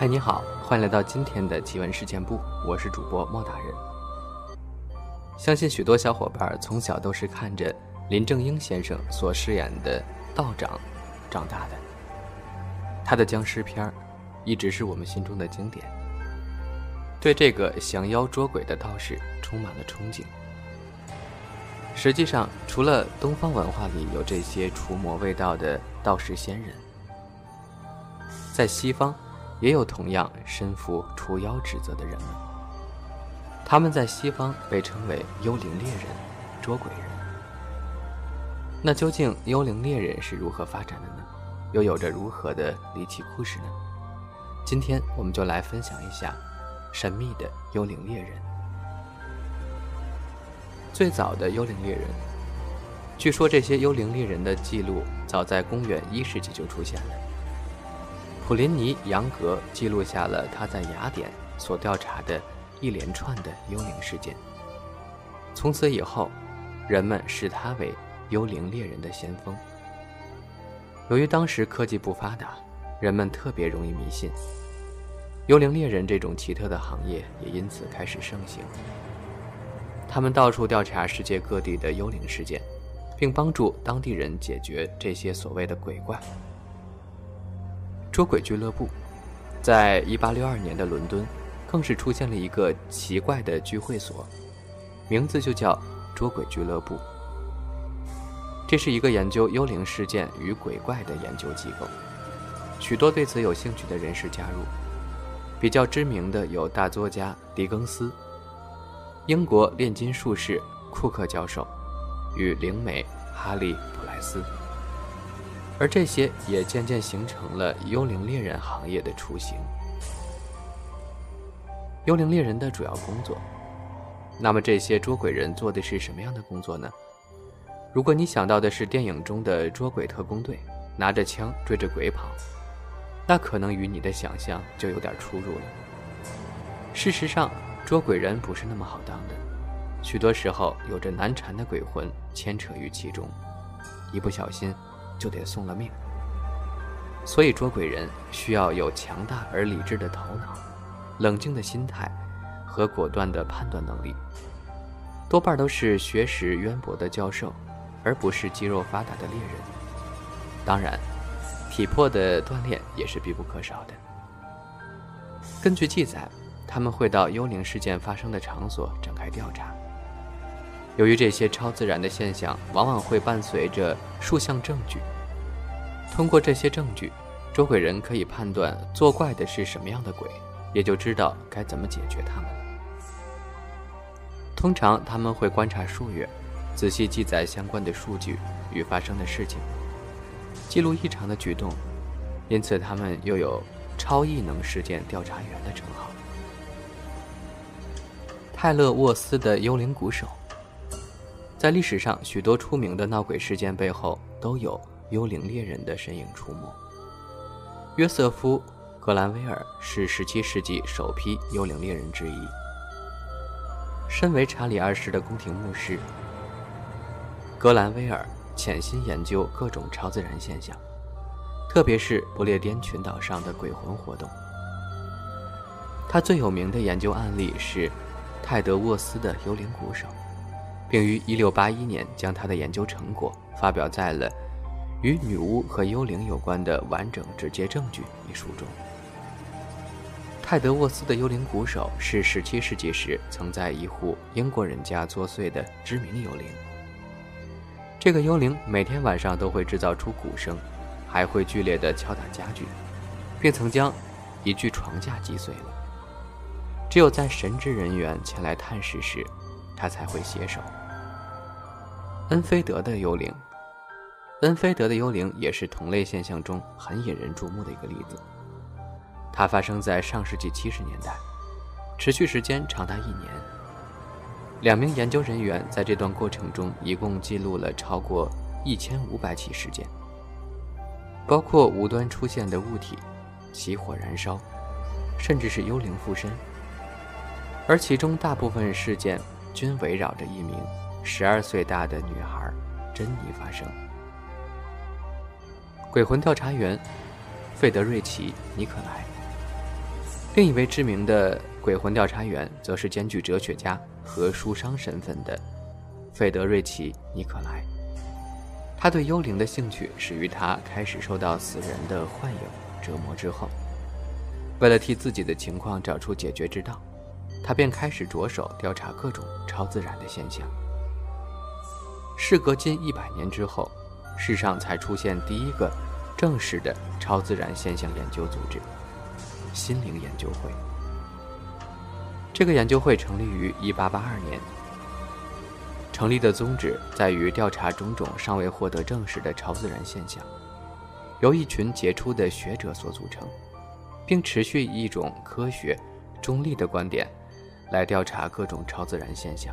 嗨，你好，欢迎来到今天的奇闻事件部，我是主播莫大人。相信许多小伙伴从小都是看着林正英先生所饰演的道长长大的，他的僵尸片儿一直是我们心中的经典，对这个降妖捉鬼的道士充满了憧憬。实际上，除了东方文化里有这些除魔卫道的道士仙人，在西方。也有同样身负除妖职责的人们，他们在西方被称为幽灵猎人、捉鬼人。那究竟幽灵猎人是如何发展的呢？又有着如何的离奇故事呢？今天我们就来分享一下神秘的幽灵猎人。最早的幽灵猎人，据说这些幽灵猎人的记录早在公元一世纪就出现了。普林尼·杨格记录下了他在雅典所调查的一连串的幽灵事件。从此以后，人们视他为幽灵猎人的先锋。由于当时科技不发达，人们特别容易迷信，幽灵猎人这种奇特的行业也因此开始盛行。他们到处调查世界各地的幽灵事件，并帮助当地人解决这些所谓的鬼怪。捉鬼俱乐部，在一八六二年的伦敦，更是出现了一个奇怪的聚会所，名字就叫捉鬼俱乐部。这是一个研究幽灵事件与鬼怪的研究机构，许多对此有兴趣的人士加入。比较知名的有大作家狄更斯、英国炼金术士库克教授与灵媒哈利·普莱斯。而这些也渐渐形成了幽灵猎人行业的雏形。幽灵猎人的主要工作，那么这些捉鬼人做的是什么样的工作呢？如果你想到的是电影中的捉鬼特工队，拿着枪追着鬼跑，那可能与你的想象就有点出入了。事实上，捉鬼人不是那么好当的，许多时候有着难缠的鬼魂牵扯于其中，一不小心。就得送了命，所以捉鬼人需要有强大而理智的头脑、冷静的心态和果断的判断能力。多半都是学识渊博的教授，而不是肌肉发达的猎人。当然，体魄的锻炼也是必不可少的。根据记载，他们会到幽灵事件发生的场所展开调查。由于这些超自然的现象往往会伴随着数项证据，通过这些证据，捉鬼人可以判断作怪的是什么样的鬼，也就知道该怎么解决他们了。通常他们会观察数月，仔细记载相关的数据与发生的事情，记录异常的举动，因此他们又有“超异能事件调查员”的称号。泰勒沃斯的幽灵鼓手。在历史上，许多出名的闹鬼事件背后都有幽灵猎人的身影出没。约瑟夫·格兰威尔是17世纪首批幽灵猎人之一。身为查理二世的宫廷牧师，格兰威尔潜心研究各种超自然现象，特别是不列颠群岛上的鬼魂活动。他最有名的研究案例是泰德沃斯的幽灵鼓手。并于1681年将他的研究成果发表在了《与女巫和幽灵有关的完整直接证据》一书中。泰德沃斯的幽灵鼓手是17世纪时曾在一户英国人家作祟的知名幽灵。这个幽灵每天晚上都会制造出鼓声，还会剧烈地敲打家具，并曾将一具床架击碎了。只有在神职人员前来探视时，他才会携手。恩菲德的幽灵，恩菲德的幽灵也是同类现象中很引人注目的一个例子。它发生在上世纪七十年代，持续时间长达一年。两名研究人员在这段过程中一共记录了超过一千五百起事件，包括无端出现的物体、起火燃烧，甚至是幽灵附身。而其中大部分事件均围绕着一名。十二岁大的女孩珍妮发生。鬼魂调查员费德瑞奇·尼克莱另一位知名的鬼魂调查员，则是兼具哲学家和书商身份的费德瑞奇·尼克莱。他对幽灵的兴趣始于他开始受到死人的幻影折磨之后。为了替自己的情况找出解决之道，他便开始着手调查各种超自然的现象。事隔近一百年之后，世上才出现第一个正式的超自然现象研究组织。心灵研究会，这个研究会成立于1882年。成立的宗旨在于调查种种尚未获得证实的超自然现象，由一群杰出的学者所组成，并持续以一种科学、中立的观点来调查各种超自然现象。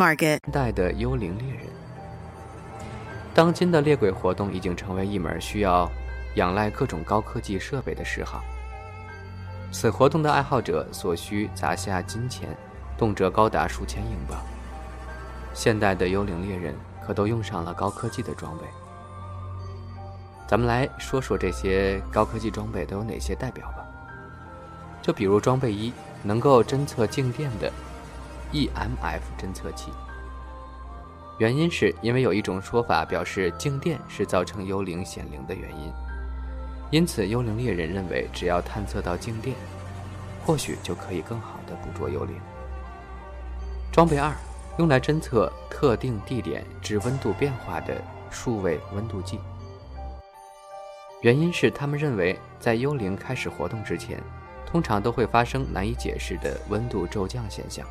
Market. 代的幽灵猎人，当今的猎鬼活动已经成为一门需要仰赖各种高科技设备的嗜好。此活动的爱好者所需砸下金钱，动辄高达数千英镑。现代的幽灵猎人可都用上了高科技的装备。咱们来说说这些高科技装备都有哪些代表吧。就比如装备一，能够侦测静电的。EMF 侦测器，原因是因为有一种说法表示静电是造成幽灵显灵的原因，因此幽灵猎人认为只要探测到静电，或许就可以更好的捕捉幽灵。装备二，用来侦测特定地点之温度变化的数位温度计，原因是他们认为在幽灵开始活动之前，通常都会发生难以解释的温度骤降现象。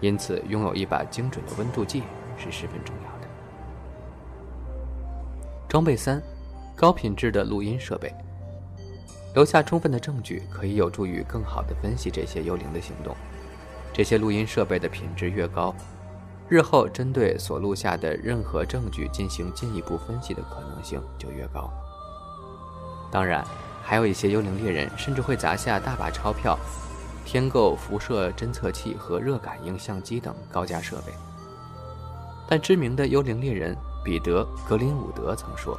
因此，拥有一把精准的温度计是十分重要的。装备三，高品质的录音设备，留下充分的证据，可以有助于更好地分析这些幽灵的行动。这些录音设备的品质越高，日后针对所录下的任何证据进行进一步分析的可能性就越高。当然，还有一些幽灵猎人甚至会砸下大把钞票。添购辐射侦测器和热感应相机等高价设备，但知名的幽灵猎人彼得·格林伍德曾说，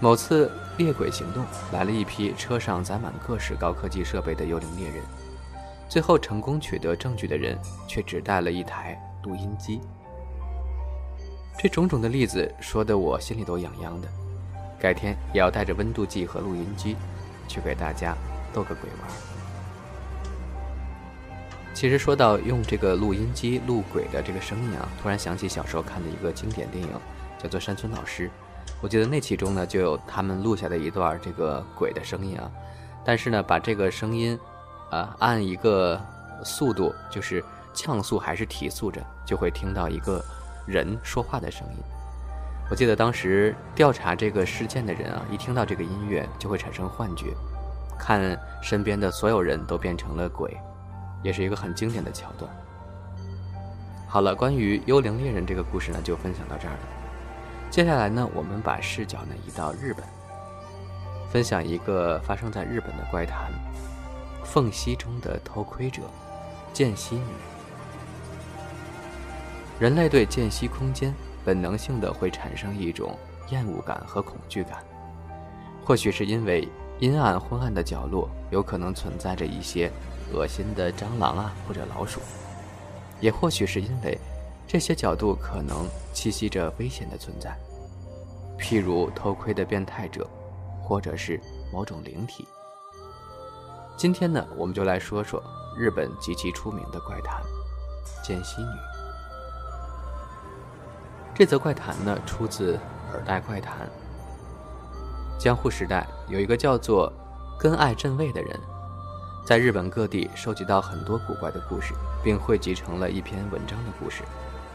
某次猎鬼行动来了一批车上载满各式高科技设备的幽灵猎人，最后成功取得证据的人却只带了一台录音机。这种种的例子说得我心里都痒痒的，改天也要带着温度计和录音机去给大家逗个鬼玩。其实说到用这个录音机录鬼的这个声音啊，突然想起小时候看的一个经典电影，叫做《山村老师》。我记得那其中呢就有他们录下的一段这个鬼的声音啊，但是呢把这个声音，啊按一个速度，就是降速还是提速着，就会听到一个人说话的声音。我记得当时调查这个事件的人啊，一听到这个音乐就会产生幻觉，看身边的所有人都变成了鬼。也是一个很经典的桥段。好了，关于幽灵猎人这个故事呢，就分享到这儿了。接下来呢，我们把视角呢移到日本，分享一个发生在日本的怪谈——缝隙中的偷窥者——间隙女。人类对间隙空间本能性的会产生一种厌恶感和恐惧感，或许是因为阴暗昏暗的角落有可能存在着一些。恶心的蟑螂啊，或者老鼠，也或许是因为这些角度可能栖息着危险的存在，譬如偷窥的变态者，或者是某种灵体。今天呢，我们就来说说日本极其出名的怪谈——间隙女。这则怪谈呢，出自《耳代怪谈》。江户时代有一个叫做根爱正卫的人。在日本各地收集到很多古怪的故事，并汇集成了一篇文章的故事，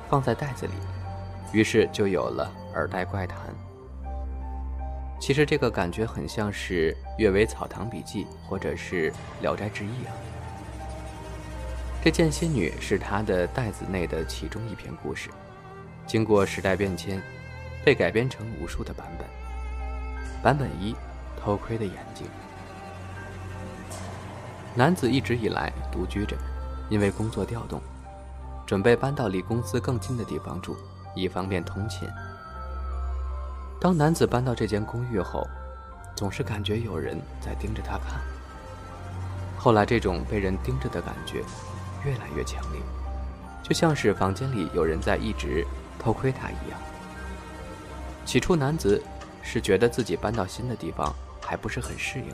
放在袋子里，于是就有了《耳袋怪谈》。其实这个感觉很像是《阅微草堂笔记》或者是《聊斋志异》啊。这剑仙女是他的袋子内的其中一篇故事，经过时代变迁，被改编成无数的版本。版本一：偷窥的眼睛。男子一直以来独居着，因为工作调动，准备搬到离公司更近的地方住，以方便通勤。当男子搬到这间公寓后，总是感觉有人在盯着他看。后来，这种被人盯着的感觉越来越强烈，就像是房间里有人在一直偷窥他一样。起初，男子是觉得自己搬到新的地方还不是很适应，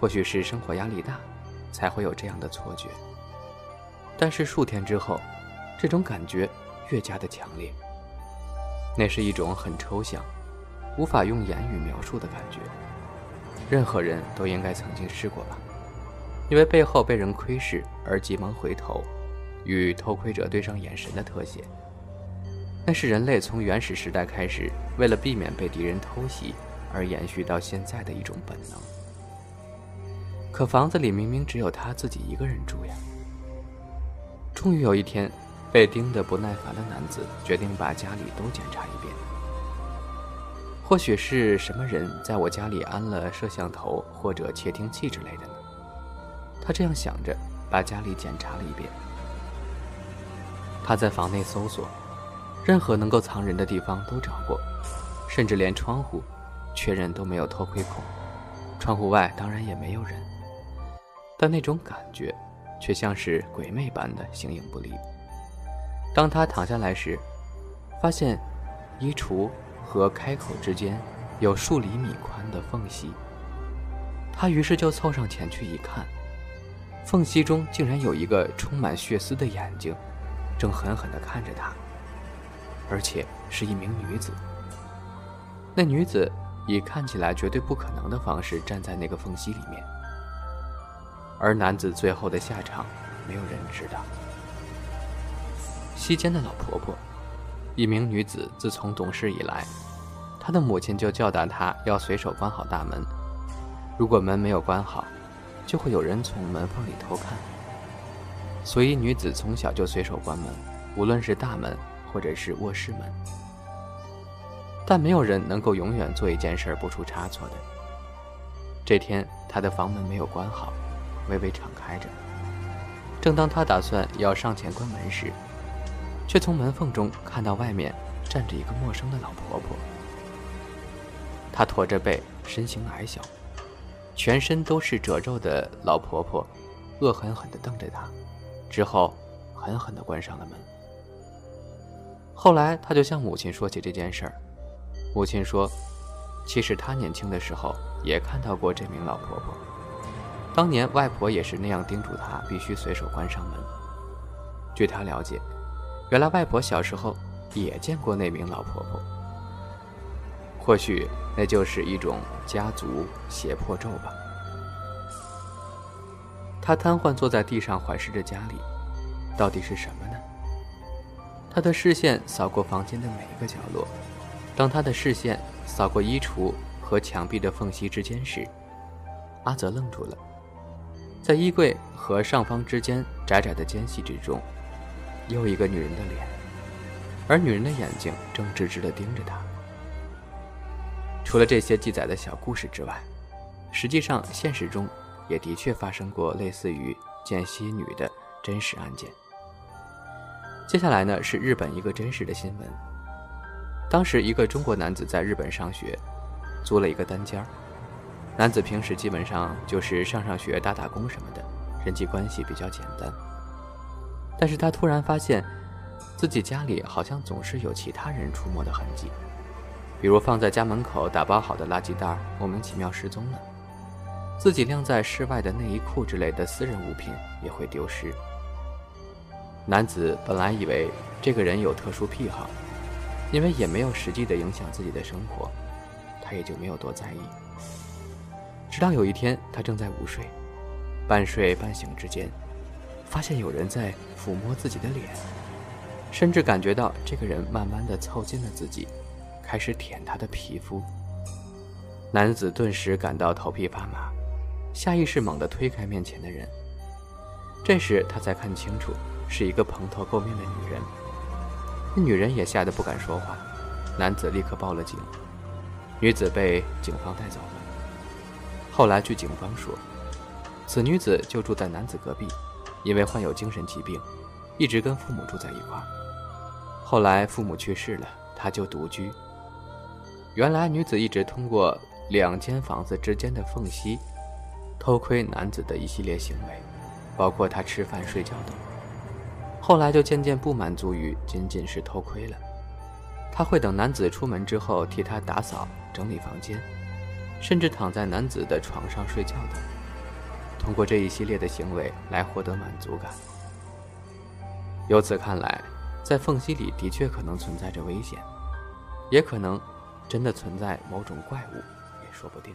或许是生活压力大。才会有这样的错觉。但是数天之后，这种感觉越加的强烈。那是一种很抽象、无法用言语描述的感觉。任何人都应该曾经试过吧？因为背后被人窥视而急忙回头，与偷窥者对上眼神的特写，那是人类从原始时代开始，为了避免被敌人偷袭而延续到现在的一种本能。可房子里明明只有他自己一个人住呀。终于有一天，被盯得不耐烦的男子决定把家里都检查一遍。或许是什么人在我家里安了摄像头或者窃听器之类的呢？他这样想着，把家里检查了一遍。他在房内搜索，任何能够藏人的地方都找过，甚至连窗户，确认都没有偷窥孔。窗户外当然也没有人。但那种感觉，却像是鬼魅般的形影不离。当他躺下来时，发现衣橱和开口之间有数厘米宽的缝隙。他于是就凑上前去一看，缝隙中竟然有一个充满血丝的眼睛，正狠狠地看着他，而且是一名女子。那女子以看起来绝对不可能的方式站在那个缝隙里面。而男子最后的下场，没有人知道。西间的老婆婆，一名女子，自从懂事以来，她的母亲就教导她要随手关好大门。如果门没有关好，就会有人从门缝里偷看。所以女子从小就随手关门，无论是大门或者是卧室门。但没有人能够永远做一件事不出差错的。这天，她的房门没有关好。微微敞开着。正当他打算要上前关门时，却从门缝中看到外面站着一个陌生的老婆婆。她驼着背，身形矮小，全身都是褶皱的老婆婆，恶狠狠地瞪着他，之后狠狠地关上了门。后来，他就向母亲说起这件事儿。母亲说：“其实他年轻的时候也看到过这名老婆婆。”当年外婆也是那样叮嘱他，必须随手关上门。据他了解，原来外婆小时候也见过那名老婆婆。或许那就是一种家族胁迫咒吧。他瘫痪坐在地上，环视着家里，到底是什么呢？他的视线扫过房间的每一个角落，当他的视线扫过衣橱和墙壁的缝隙之间时，阿泽愣住了。在衣柜和上方之间窄窄的间隙之中，又一个女人的脸，而女人的眼睛正直直地盯着他。除了这些记载的小故事之外，实际上现实中也的确发生过类似于见溪女的真实案件。接下来呢是日本一个真实的新闻。当时一个中国男子在日本上学，租了一个单间儿。男子平时基本上就是上上学、打打工什么的，人际关系比较简单。但是他突然发现，自己家里好像总是有其他人出没的痕迹，比如放在家门口打包好的垃圾袋莫名其妙失踪了，自己晾在室外的内衣裤之类的私人物品也会丢失。男子本来以为这个人有特殊癖好，因为也没有实际的影响自己的生活，他也就没有多在意。直到有一天，他正在午睡，半睡半醒之间，发现有人在抚摸自己的脸，甚至感觉到这个人慢慢的凑近了自己，开始舔他的皮肤。男子顿时感到头皮发麻，下意识猛地推开面前的人。这时他才看清楚，是一个蓬头垢面的女人。那女人也吓得不敢说话。男子立刻报了警，女子被警方带走了。后来据警方说，此女子就住在男子隔壁，因为患有精神疾病，一直跟父母住在一块儿。后来父母去世了，她就独居。原来女子一直通过两间房子之间的缝隙，偷窥男子的一系列行为，包括他吃饭、睡觉等。后来就渐渐不满足于仅仅是偷窥了，他会等男子出门之后替他打扫、整理房间。甚至躺在男子的床上睡觉等，通过这一系列的行为来获得满足感。由此看来，在缝隙里的确可能存在着危险，也可能真的存在某种怪物，也说不定。